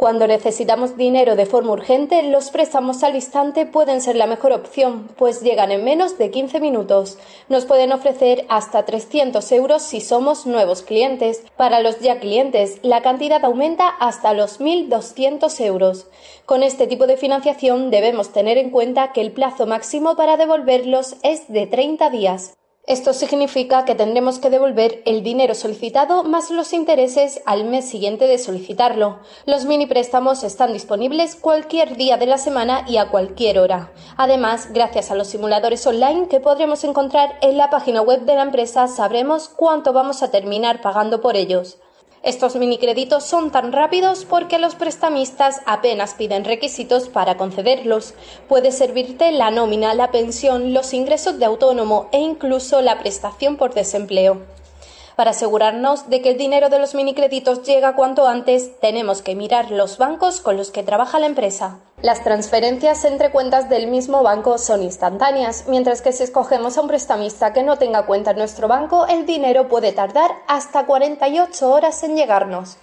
Cuando necesitamos dinero de forma urgente, los préstamos al instante pueden ser la mejor opción, pues llegan en menos de 15 minutos. Nos pueden ofrecer hasta 300 euros si somos nuevos clientes. Para los ya clientes, la cantidad aumenta hasta los 1.200 euros. Con este tipo de financiación debemos tener en cuenta que el plazo máximo para devolverlos es de 30 días. Esto significa que tendremos que devolver el dinero solicitado más los intereses al mes siguiente de solicitarlo. Los mini préstamos están disponibles cualquier día de la semana y a cualquier hora. Además, gracias a los simuladores online que podremos encontrar en la página web de la empresa, sabremos cuánto vamos a terminar pagando por ellos. Estos minicréditos son tan rápidos porque los prestamistas apenas piden requisitos para concederlos. Puede servirte la nómina, la pensión, los ingresos de autónomo e incluso la prestación por desempleo. Para asegurarnos de que el dinero de los minicréditos llega cuanto antes, tenemos que mirar los bancos con los que trabaja la empresa. Las transferencias entre cuentas del mismo banco son instantáneas, mientras que si escogemos a un prestamista que no tenga cuenta en nuestro banco, el dinero puede tardar hasta 48 horas en llegarnos.